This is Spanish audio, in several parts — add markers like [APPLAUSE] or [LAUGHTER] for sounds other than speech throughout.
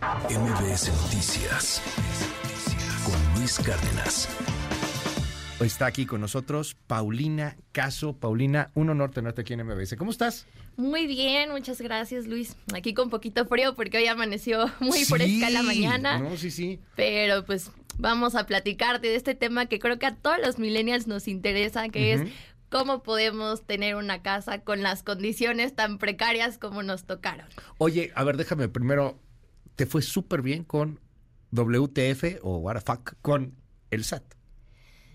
MBS Noticias con Luis Cárdenas. Está aquí con nosotros Paulina Caso. Paulina, un honor tenerte aquí en MBS. ¿Cómo estás? Muy bien, muchas gracias Luis. Aquí con poquito frío porque hoy amaneció muy fresca la mañana. No, sí, sí. Pero pues vamos a platicarte de este tema que creo que a todos los millennials nos interesa, que es cómo podemos tener una casa con las condiciones tan precarias como nos tocaron. Oye, a ver, déjame primero, te fue súper bien con WTF o What the fuck con el SAT.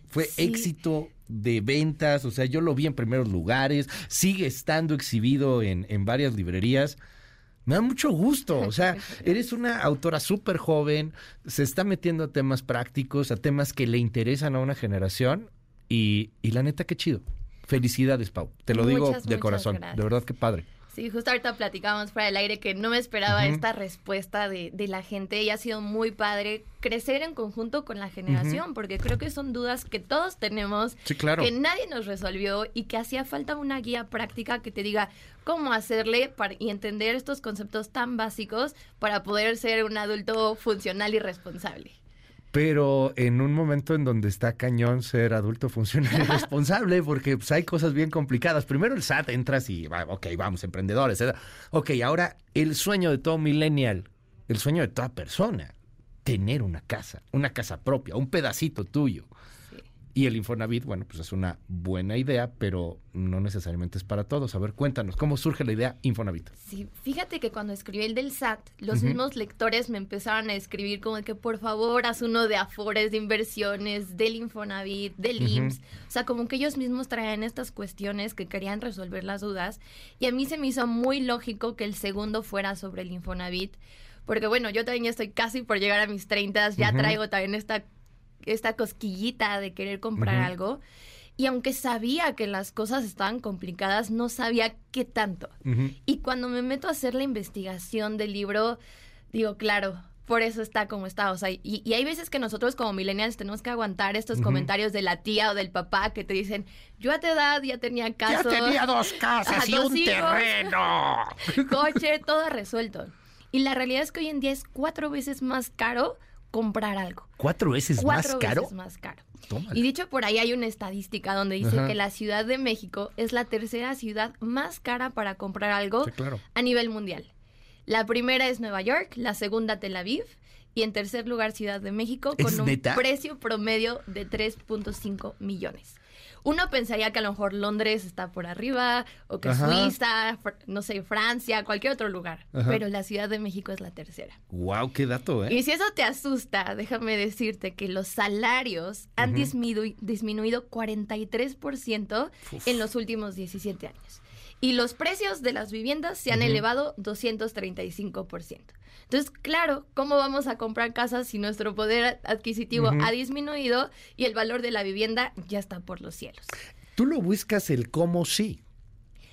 Fue éxito de ventas, o sea, yo lo vi en primeros lugares, sigue estando exhibido en, en varias librerías. Me da mucho gusto, o sea, [LAUGHS] eres una autora súper joven, se está metiendo a temas prácticos, a temas que le interesan a una generación y, y la neta, qué chido. Felicidades, Pau. Te lo digo de corazón. De verdad, qué padre. Sí, justo ahorita platicábamos fuera del aire que no me esperaba esta respuesta de, de, la gente y ha sido muy padre crecer en conjunto con la generación, porque creo que son dudas que todos tenemos, claro. que nadie nos resolvió y que hacía falta una guía práctica que te diga cómo hacerle para, y entender estos conceptos tan básicos para poder ser un adulto funcional y responsable pero en un momento en donde está cañón ser adulto funcional y [LAUGHS] responsable, porque pues, hay cosas bien complicadas. Primero el SAT entras y, ok, vamos, emprendedores. Ok, ahora el sueño de todo millennial, el sueño de toda persona, tener una casa, una casa propia, un pedacito tuyo. Y el Infonavit, bueno, pues es una buena idea, pero no necesariamente es para todos. A ver, cuéntanos, ¿cómo surge la idea Infonavit? Sí, fíjate que cuando escribí el del SAT, los mismos lectores me empezaron a escribir como que por favor haz uno de Afores, de inversiones, del Infonavit, del IMSS. O sea, como que ellos mismos traían estas cuestiones que querían resolver las dudas. Y a mí se me hizo muy lógico que el segundo fuera sobre el Infonavit. Porque bueno, yo también estoy casi por llegar a mis 30, ya traigo también esta esta cosquillita de querer comprar algo. Y aunque sabía que las cosas estaban complicadas, no sabía qué tanto. Y cuando me meto a hacer la investigación del libro, digo, claro, por eso está como está. O sea, y, hay veces que nosotros como millennials tenemos que aguantar estos comentarios de la tía o del papá que te dicen, yo a tu edad ya tenía casa. Ya tenía dos [LAUGHS] casas y un terreno. [LAUGHS] Coche, todo resuelto. Y la realidad es que hoy en día es cuatro veces más caro comprar algo. ¿Cuatro veces más caro? Cuatro veces más caro. Y dicho por ahí hay una estadística donde dice que la Ciudad de México es la tercera ciudad más cara para comprar algo a nivel mundial. La primera es Nueva York, la segunda Tel Aviv y en tercer lugar Ciudad de México con un precio promedio de 3.5 millones uno pensaría que a lo mejor Londres está por arriba, o que Suiza, no sé, Francia, cualquier otro lugar. Pero la Ciudad de México es la tercera. ¡Wow! ¡Qué dato, eh! Y si eso te asusta, déjame decirte que los salarios han disminuido 43% en los últimos 17 años. Y los precios de las viviendas se han elevado 235%. Entonces, claro, ¿cómo vamos a comprar casas si nuestro poder adquisitivo ha disminuido y el valor de la vivienda ya está por los cielos? Tú lo buscas el cómo sí.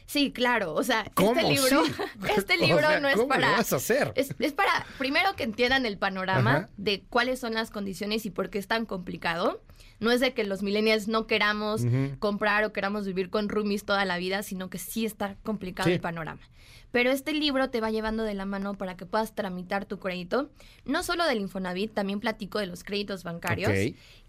Sí, claro. O sea, este libro, [LAUGHS] este [LAUGHS] libro no es para. vas a hacer? Es, para, primero que entiendan el panorama de cuáles son las condiciones y por qué es tan complicado. No es de que los millennials no queramos comprar o queramos vivir con roomies toda la vida, sino que sí está complicado el panorama. Pero este libro te va llevando de la mano para que puedas tramitar tu crédito. No solo del Infonavit, también platico de los créditos bancarios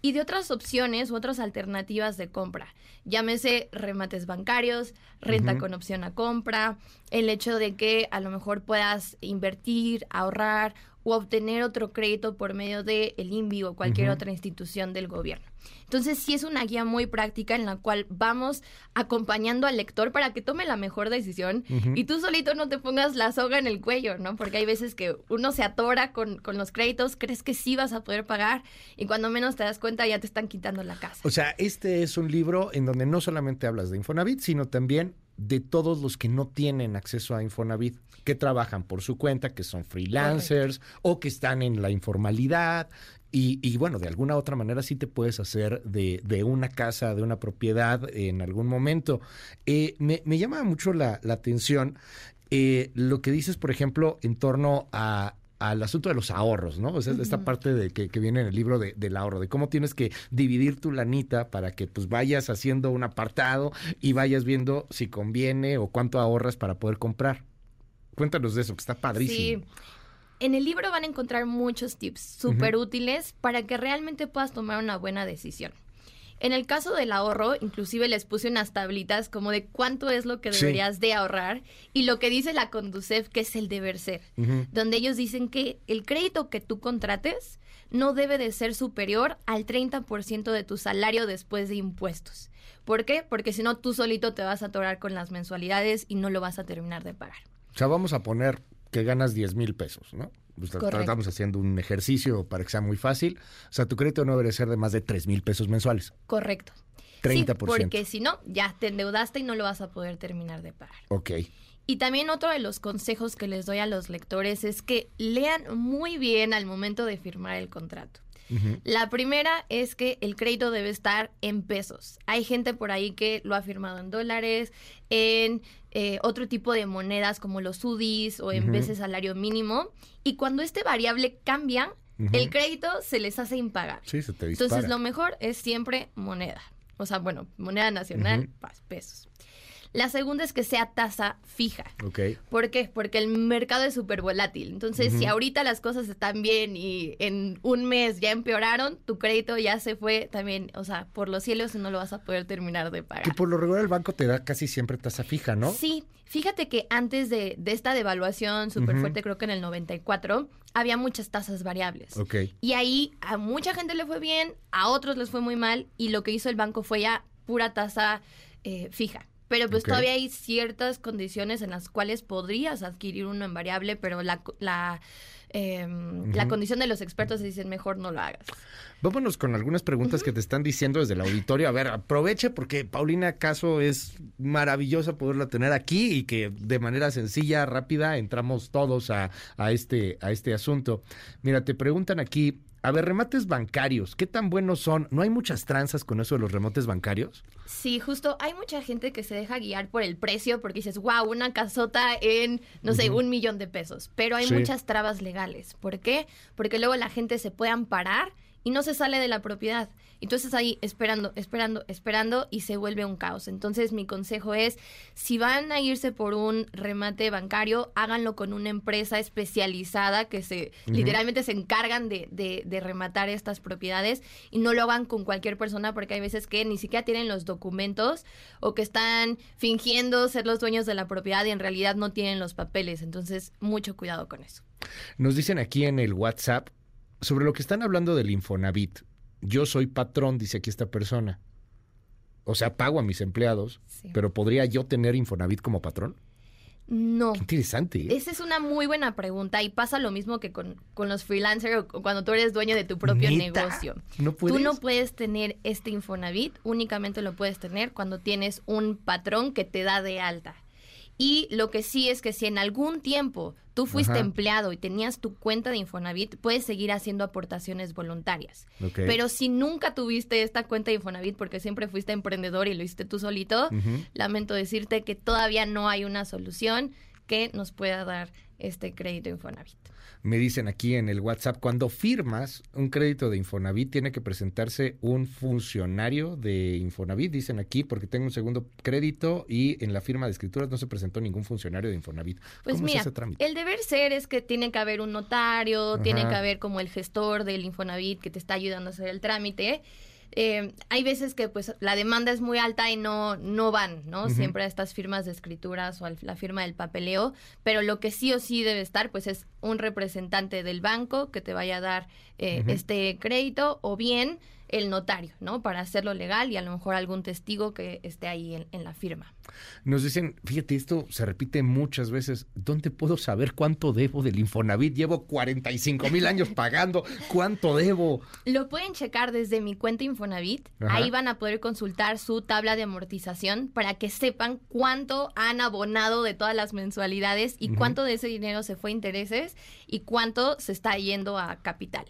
y de otras opciones u otras alternativas de compra. Llámese remates bancarios, renta con opción a compra, el hecho de que a lo mejor puedas invertir, ahorrar o obtener otro crédito por medio de el INVI o cualquier otra institución del gobierno. Entonces, sí es una guía muy práctica en la cual vamos acompañando al lector para que tome la mejor decisión y tú solito no te pongas la soga en el cuello, ¿no? Porque hay veces que uno se atora con, con los créditos, crees que sí vas a poder pagar y cuando menos te das cuenta ya te están quitando la casa. O sea, este es un libro en donde no solamente hablas de Infonavit, sino también de todos los que no tienen acceso a Infonavit, que trabajan por su cuenta, que son freelancers o que están en la informalidad. Y, bueno, de alguna otra manera sí te puedes hacer de, de una casa, de una propiedad en algún momento. Eh, me, me, llama mucho la, la atención eh, lo que dices, por ejemplo, en torno a al asunto de los ahorros, ¿no? O sea, esta parte de que, viene en el libro de, del ahorro, de cómo tienes que dividir tu lanita para que pues vayas haciendo un apartado y vayas viendo si conviene o cuánto ahorras para poder comprar. Cuéntanos de eso, que está padrísimo. Sí. En el libro van a encontrar muchos tips súper útiles para que realmente puedas tomar una buena decisión. En el caso del ahorro, inclusive les puse unas tablitas como de cuánto es lo que Sí. deberías de ahorrar y lo que dice la Conducef que es el deber ser, donde ellos dicen que el crédito que tú contrates no debe de ser superior al 30% de tu salario después de impuestos. ¿Por qué? Porque si no, tú solito te vas a atorar con las mensualidades y no lo vas a terminar de pagar. O sea, vamos a poner que ganas 10 mil pesos, ¿no? Pues. Estamos haciendo un ejercicio para que sea muy fácil. O sea, tu crédito no debería ser de más de 3 mil pesos mensuales. Correcto. 30%. Sí, porque si no, ya te endeudaste y no lo vas a poder terminar de pagar. Ok. Y también otro de los consejos que les doy a los lectores es que lean muy bien al momento de firmar el contrato. La primera es que el crédito debe estar en pesos. Hay gente por ahí que lo ha firmado en dólares, en eh, otro tipo de monedas como los UDIs o en veces salario mínimo. Y cuando este variable cambia, el crédito se les hace impagar. Sí, se te. Entonces lo mejor es siempre moneda. O sea, bueno, moneda nacional, pesos. La segunda es que sea tasa fija. ¿Por qué? Porque el mercado es súper volátil. Entonces, si ahorita las cosas están bien y en un mes ya empeoraron, tu crédito ya se fue también, o sea, por los cielos no lo vas a poder terminar de pagar. Que por lo regular el banco te da casi siempre tasa fija, ¿no? Sí, fíjate que antes de, de esta devaluación súper fuerte, creo que en el 94, había muchas tasas variables. Y ahí a mucha gente le fue bien, a otros les fue muy mal, y lo que hizo el banco fue ya pura tasa eh, fija. Pero pues todavía hay ciertas condiciones en las cuales podrías adquirir uno en variable, pero la, la, em, la condición de los expertos dicen mejor no lo hagas. Vámonos con algunas preguntas que te están diciendo desde el auditorio. A ver, aproveche porque Paulina Caso es maravillosa poderla tener aquí y que de manera sencilla, rápida, entramos todos a, a este, a este asunto. Mira, te preguntan aquí, a ver, remates bancarios, ¿qué tan buenos son? ¿No hay muchas tranzas con eso de los remotes bancarios? Sí, justo hay mucha gente que se deja guiar por el precio porque dices, wow, una casota en, no sé, un millón de pesos. Pero hay Sí. muchas trabas legales. ¿Por qué? Porque luego la gente se puede amparar y no se sale de la propiedad. Entonces ahí esperando, esperando, esperando y se vuelve un caos. Entonces mi consejo es, si van a irse por un remate bancario, háganlo con una empresa especializada que se literalmente se encargan de, de- de rematar estas propiedades y no lo hagan con cualquier persona porque hay veces que ni siquiera tienen los documentos o que están fingiendo ser los dueños de la propiedad y en realidad no tienen los papeles. Entonces, mucho cuidado con eso. Nos dicen aquí en el WhatsApp sobre lo que están hablando del Infonavit. Yo soy patrón, dice aquí esta persona. O sea, pago a mis empleados, Sí. pero ¿podría yo tener Infonavit como patrón? No. Qué interesante. ¿eh? Esa es una muy buena pregunta y pasa lo mismo que con, con los freelancers o cu- cuando tú eres dueño de tu propio ¿Neta? negocio. ¿No puedes? Tú no puedes tener este Infonavit, únicamente lo puedes tener cuando tienes un patrón que te da de alta. Y lo que sí es que si en algún tiempo tú fuiste Ajá. empleado y tenías tu cuenta de Infonavit, puedes seguir haciendo aportaciones voluntarias. Pero si nunca tuviste esta cuenta de Infonavit porque siempre fuiste emprendedor y lo hiciste tú solito, lamento decirte que todavía no hay una solución que nos pueda dar este crédito Infonavit. Me dicen aquí en el WhatsApp, cuando firmas un crédito de Infonavit, tiene que presentarse un funcionario de Infonavit, dicen aquí, porque tengo un segundo crédito y en la firma de escrituras no se presentó ningún funcionario de Infonavit. Pues ¿Cómo mira, es ese trámite? el deber ser es que tiene que haber un notario, tiene que haber como el gestor del Infonavit que te está ayudando a hacer el trámite. Eh, hay veces que pues la demanda es muy alta y no, no van, ¿no? Siempre a estas firmas de escrituras o a la firma del papeleo, pero lo que sí o sí debe estar pues es un representante del banco que te vaya a dar eh, este crédito o bien el notario, ¿no? Para hacerlo legal y a lo mejor algún testigo que esté ahí en- en la firma. Nos dicen, fíjate, esto se repite muchas veces. ¿Dónde puedo saber cuánto debo del Infonavit? Llevo 45 mil años [LAUGHS] pagando. ¿Cuánto debo? Lo pueden checar desde mi cuenta Infonavit. Ajá. Ahí van a poder consultar su tabla de amortización para que sepan cuánto han abonado de todas las mensualidades y cuánto de ese dinero se fue a intereses y cuánto se está yendo a capital.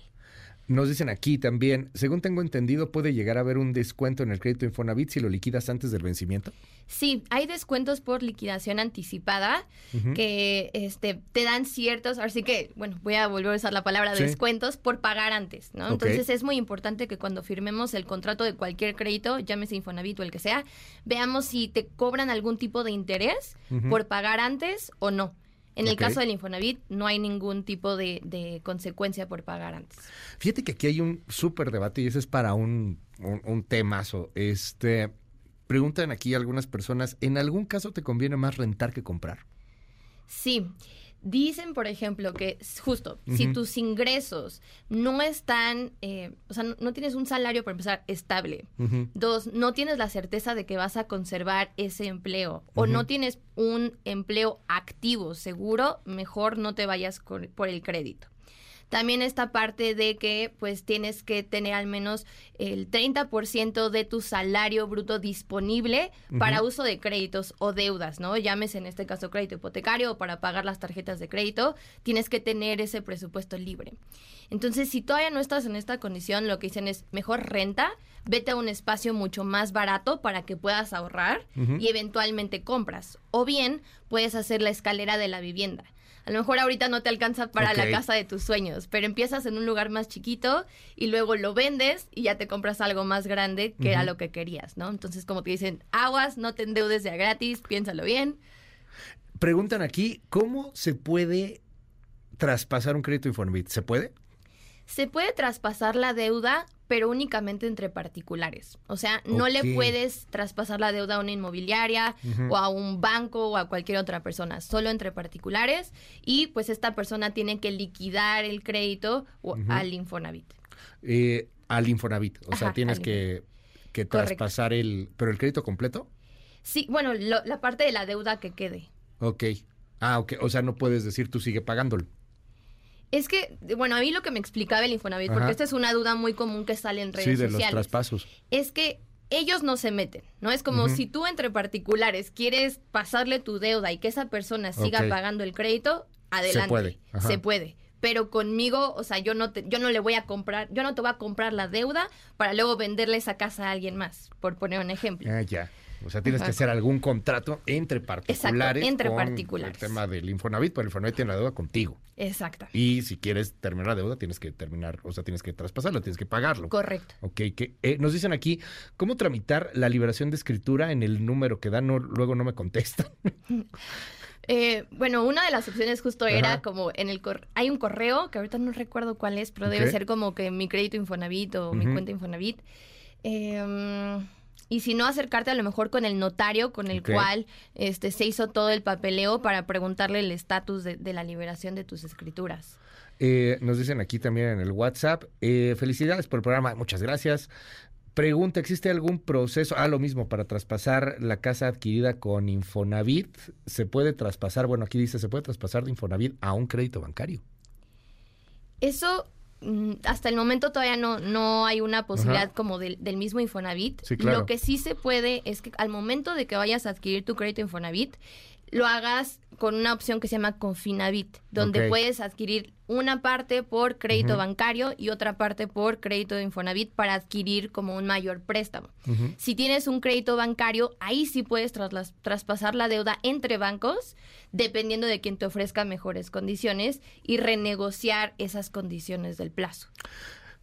Nos dicen aquí también, según tengo entendido, puede llegar a haber un descuento en el crédito Infonavit si lo liquidas antes del vencimiento. Sí, hay descuentos por liquidación anticipada que este, te dan ciertos, así que, bueno, voy a volver a usar la palabra Sí. descuentos por pagar antes, ¿no? Entonces es muy importante que cuando firmemos el contrato de cualquier crédito, llámese Infonavit o el que sea, veamos si te cobran algún tipo de interés por pagar antes o no. En el caso del Infonavit, no hay ningún tipo de, de consecuencia por pagar antes. Fíjate que aquí hay un súper debate y ese es para un, un, un temazo. Este, preguntan aquí algunas personas, ¿en algún caso te conviene más rentar que comprar? Sí. Dicen, por ejemplo, que justo, si tus ingresos no están, eh, o sea, no, no tienes un salario, para empezar, estable. Dos, no tienes la certeza de que vas a conservar ese empleo. O no tienes un empleo activo, seguro, mejor no te vayas con- por el crédito. También esta parte de que pues tienes que tener al menos el 30% de tu salario bruto disponible para uso de créditos o deudas, ¿no? Llámese en este caso crédito hipotecario o para pagar las tarjetas de crédito, tienes que tener ese presupuesto libre. Entonces, si todavía no estás en esta condición, lo que dicen es mejor renta, vete a un espacio mucho más barato para que puedas ahorrar y eventualmente compras. O bien, puedes hacer la escalera de la vivienda. A lo mejor ahorita no te alcanza para la casa de tus sueños, pero empiezas en un lugar más chiquito y luego lo vendes y ya te compras algo más grande que era lo que querías, ¿no? Entonces, como te dicen, aguas, no te endeudes de a gratis, piénsalo bien. Preguntan aquí, ¿cómo se puede traspasar un crédito Infonavit? ¿Se puede? Se puede traspasar la deuda, pero únicamente entre particulares. O sea, no le puedes traspasar la deuda a una inmobiliaria o a un banco o a cualquier otra persona, solo entre particulares. Y pues esta persona tiene que liquidar el crédito o- al Infonavit. Eh, al Infonavit. O sea, tienes que, traspasar el... ¿Pero el crédito completo? Sí, bueno, lo- la parte de la deuda que quede. Ok. Ah, ok. O sea, no puedes decir tú sigue pagándolo. Es que, bueno, a mí lo que me explicaba el Infonavit, Ajá. porque esta es una duda muy común que sale en redes Sí, de los sociales. traspasos. es que ellos no se meten, ¿no? Es como si tú entre particulares quieres pasarle tu deuda y que esa persona siga pagando el crédito, adelante. puede, ajá. Se puede. Pero conmigo, o sea, yo no te, yo no le voy a comprar, yo no te voy a comprar la deuda para luego venderle esa casa a alguien más, por poner un ejemplo. Ah, ya. O sea, tienes Ajá. que hacer algún contrato entre particulares. entre con particulares. El tema del Infonavit, pero el Infonavit tiene la deuda contigo. Exacto. Y si quieres terminar la deuda, tienes que terminar, o sea, tienes que traspasarlo, tienes que pagarlo. Correcto. Ok, que eh, nos dicen aquí, ¿cómo tramitar la liberación de escritura en el número que dan? No, luego no me contestan. [LAUGHS] Eh, bueno, una de las opciones justo era como en el cor- hay un correo que ahorita no recuerdo cuál es, pero debe ser como que mi crédito Infonavit o mi cuenta Infonavit. Eh, y si no, acercarte a lo mejor con el notario con el cual este, se hizo todo el papeleo para preguntarle el estatus de, de la liberación de tus escrituras. Eh, nos dicen aquí también en el WhatsApp, eh, felicidades por el programa, muchas gracias. Pregunta, ¿existe algún proceso? Ah, lo mismo, para traspasar la casa adquirida con Infonavit, ¿se puede traspasar? Bueno, aquí dice, ¿se puede traspasar de Infonavit a un crédito bancario? Eso, hasta el momento todavía no, no hay una posibilidad Ajá. como del, del mismo Infonavit. Sí, claro. Lo que sí se puede es que al momento de que vayas a adquirir tu crédito Infonavit, lo hagas con una opción que se llama Confinavit, donde puedes adquirir una parte por crédito bancario y otra parte por crédito de Infonavit para adquirir como un mayor préstamo. Si tienes un crédito bancario, ahí sí puedes traspasar la deuda entre bancos, dependiendo de quién te ofrezca mejores condiciones y renegociar esas condiciones del plazo.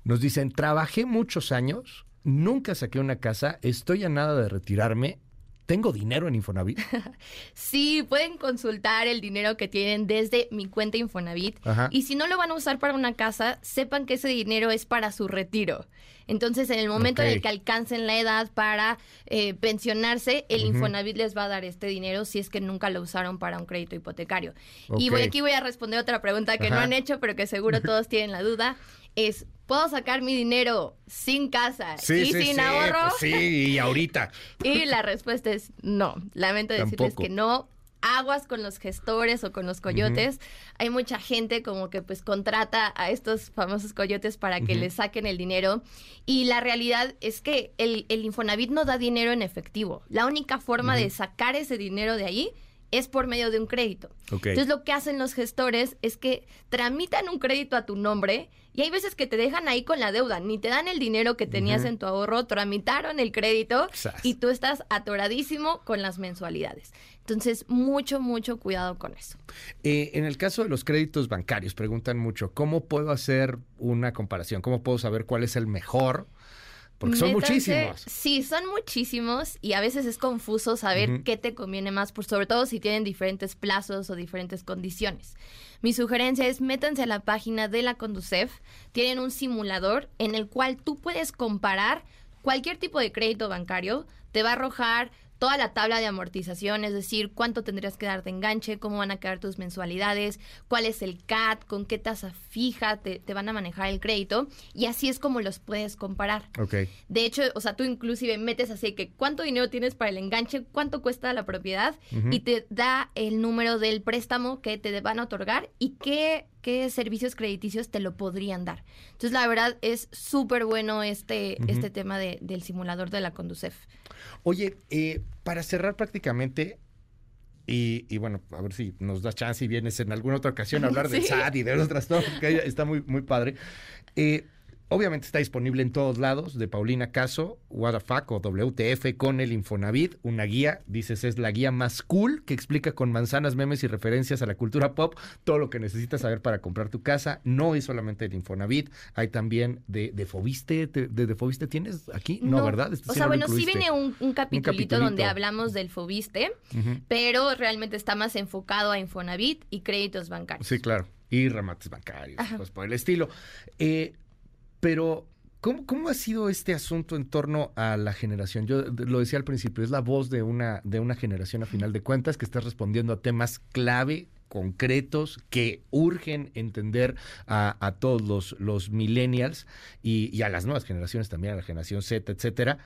Nos dicen, trabajé muchos años, nunca saqué una casa, estoy a nada de retirarme, ¿tengo dinero en Infonavit? [LAUGHS] Sí, pueden consultar el dinero que tienen desde mi cuenta Infonavit. Ajá. Y si no lo van a usar para una casa, sepan que ese dinero es para su retiro. Entonces, en el momento en el que alcancen la edad para eh, pensionarse, el. Infonavit les va a dar este dinero si es que nunca lo usaron para un crédito hipotecario. Y voy, aquí voy a responder otra pregunta que no han hecho, pero que seguro [LAUGHS] todos tienen la duda. Es, ¿puedo sacar mi dinero sin casa y sin ahorro? pues sí, y ahorita. [LAUGHS] Y la respuesta es no. Lamento decirles Tampoco. que no. Aguas con los gestores o con los coyotes. Hay mucha gente como que pues contrata a estos famosos coyotes para que les saquen el dinero. Y la realidad es que el, el Infonavit no da dinero en efectivo. La única forma de sacar ese dinero de ahí es por medio de un crédito. Entonces lo que hacen los gestores es que tramitan un crédito a tu nombre y hay veces que te dejan ahí con la deuda, ni te dan el dinero que tenías en tu ahorro, tramitaron el crédito Sas. y tú estás atoradísimo con las mensualidades. Entonces, mucho, mucho cuidado con eso. Eh, en el caso de los créditos bancarios, preguntan mucho, ¿cómo puedo hacer una comparación? ¿Cómo puedo saber cuál es el mejor Porque son Métanse- muchísimos. Sí, son muchísimos y a veces es confuso saber qué te conviene más, por sobre todo si tienen diferentes plazos o diferentes condiciones. Mi sugerencia es métanse a la página de la Conducef. Tienen un simulador en el cual tú puedes comparar cualquier tipo de crédito bancario. Te va a arrojar toda la tabla de amortización, es decir, cuánto tendrías que dar de enganche, cómo van a quedar tus mensualidades, cuál es el CAT, con qué tasa fija te, te van a manejar el crédito y así es como los puedes comparar. Ok. De hecho, o sea, tú inclusive metes así que cuánto dinero tienes para el enganche, cuánto cuesta la propiedad y te da el número del préstamo que te van a otorgar y qué, qué servicios crediticios te lo podrían dar. Entonces, la verdad es súper bueno este, este tema de- del simulador de la Conducef. Oye, eh, para cerrar prácticamente, y, y bueno, a ver si nos das chance y vienes en alguna otra ocasión a hablar [LAUGHS] del Sí. SAT y de otras cosas, que está muy, muy padre. Eh, obviamente está disponible en todos lados, de Paulina Caso, Fuck o WTF con el Infonavit, una guía, dices, es la guía más cool que explica con manzanas, memes y referencias a la cultura pop todo lo que necesitas saber para comprar tu casa. No es solamente el Infonavit, hay también de, de Fobiste, ¿Te- de, de Fobiste tienes aquí? No, ¿verdad? Este o sí sea, no bueno, sí viene un, un capitulito capitulito. donde hablamos del Fobiste, pero realmente está más enfocado a Infonavit y créditos bancarios. Sí, claro. Y remates bancarios, cosas por el estilo. Eh, pero, ¿cómo, ¿cómo ha sido este asunto en torno a la generación? Yo lo decía al principio, es la voz de una, de una generación a final de cuentas que está respondiendo a temas clave concretos que urgen entender a, a todos los, los millennials y, y a las nuevas generaciones también, a la generación Z, etcétera.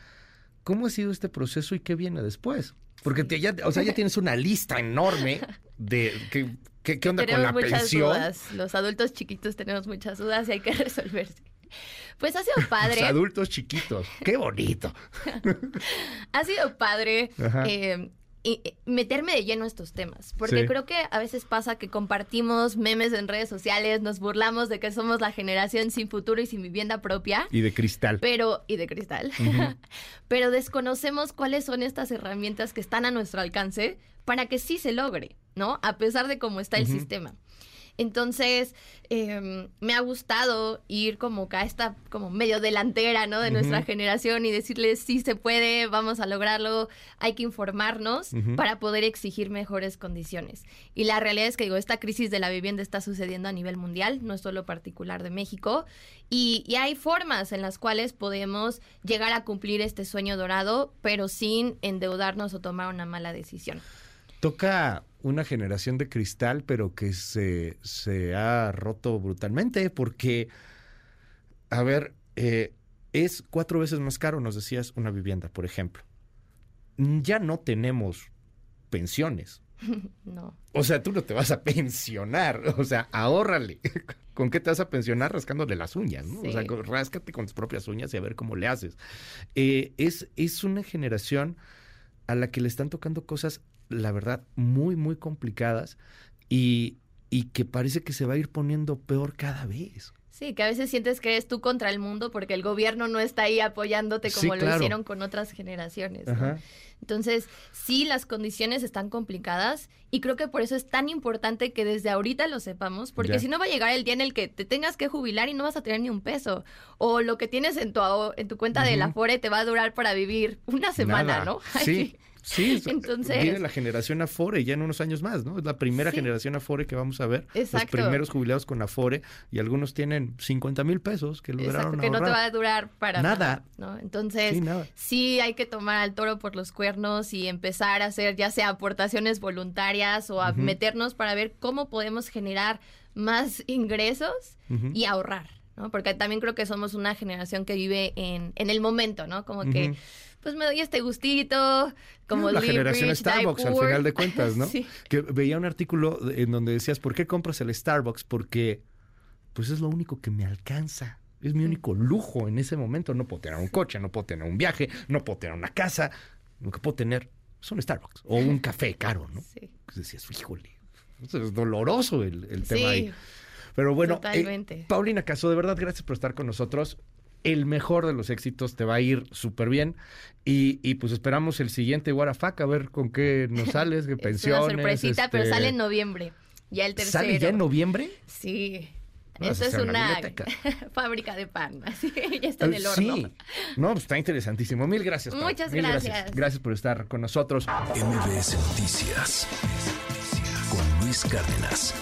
¿Cómo ha sido este proceso y qué viene después? Porque te- ya, o sea, ya tienes una lista enorme de qué, qué, qué onda con tenemos la muchas pensión. dudas. Los adultos chiquitos tenemos muchas dudas y hay que [LAUGHS] resolverse. Pues ha sido [LAUGHS] padre. Los adultos chiquitos. Qué bonito. [LAUGHS] ha sido padre eh, y- y meterme de lleno a estos temas, porque Sí. creo que a veces pasa que compartimos memes en redes sociales, nos burlamos de que somos la generación sin futuro y sin vivienda propia. Y de cristal. Pero, y de cristal, [LAUGHS] pero desconocemos cuáles son estas herramientas que están a nuestro alcance para que sí se logre, ¿no? A pesar de cómo está el sistema. Entonces, eh, me ha gustado ir como a esta como medio delantera, ¿no? De nuestra generación y decirles, sí se puede, vamos a lograrlo, hay que informarnos para poder exigir mejores condiciones. Y la realidad es que, digo, esta crisis de la vivienda está sucediendo a nivel mundial, no es solo particular de México, y, y hay formas en las cuales podemos llegar a cumplir este sueño dorado, pero sin endeudarnos o tomar una mala decisión. Toca una generación de cristal, pero que se, se ha roto brutalmente porque, a ver, eh, es cuatro veces más caro, nos decías, una vivienda, por ejemplo. Ya no tenemos pensiones. [LAUGHS] No. O sea, tú no te vas a pensionar. O sea, ahórrale. [LAUGHS] ¿Con qué te vas a pensionar? Rascándole las uñas, ¿no? O sea, Sí. ráscate con tus propias uñas y a ver cómo le haces. Eh, es, es una generación a la que le están tocando cosas, la verdad, muy, muy complicadas y, y que parece que se va a ir poniendo peor cada vez. Sí, que a veces sientes que eres tú contra el mundo porque el gobierno no está ahí apoyándote Sí, como lo claro. hicieron con otras generaciones. Entonces, sí, las condiciones están complicadas y creo que por eso es tan importante que desde ahorita lo sepamos, porque Ya. si no va a llegar el día en el que te tengas que jubilar y no vas a tener ni un peso, o lo que tienes en tu, en tu cuenta de la. Afore te va a durar para vivir una semana, Nada. ¿no? [LAUGHS] Sí. Sí, es- Entonces- viene la generación Afore ya en unos años más, ¿no? Es la primera Sí. generación Afore que vamos a ver. Los Exacto. primeros jubilados con Afore y algunos tienen 50 mil pesos que lograron Exacto, que no te va a durar para Nada. nada. ¿no? Entonces, Sí, nada. sí hay que tomar al toro por los cuernos y empezar a hacer ya sea aportaciones voluntarias o a meternos para ver cómo podemos generar más ingresos y ahorrar, ¿no? Porque también creo que somos una generación que vive en, en el momento, ¿no? Como que. Pues me doy este gustito, como la generación rich, Starbucks al final de cuentas, ¿no? [LAUGHS] sí. Que veía un artículo en donde decías, ¿por qué compras el Starbucks? Porque pues es lo único que me alcanza. Es mi único lujo en ese momento. No puedo tener un coche, no puedo tener un viaje, no puedo tener una casa. Lo que puedo tener es un Starbucks o un café caro, ¿no? [LAUGHS] Sí. Pues decías, híjole, es doloroso el, el tema Sí. ahí. Pero bueno, eh. Paulina Caso, de verdad, gracias por estar con nosotros el mejor de los éxitos, te va a ir súper bien. Y, y, pues esperamos el siguiente Guarafaca, a ver con qué nos sales, qué [LAUGHS] pensiones. una sorpresita, pero este sale en noviembre. Ya el tercero. ¿Sale ya en noviembre? Sí. No, Esto es una, [LAUGHS] fábrica de pan, [LAUGHS] así que ya está en eh, el horno. Sí. No, pues está interesantísimo. Mil gracias. Muchas gracias. gracias. gracias. por estar con nosotros. MBS Noticias con Luis Cárdenas.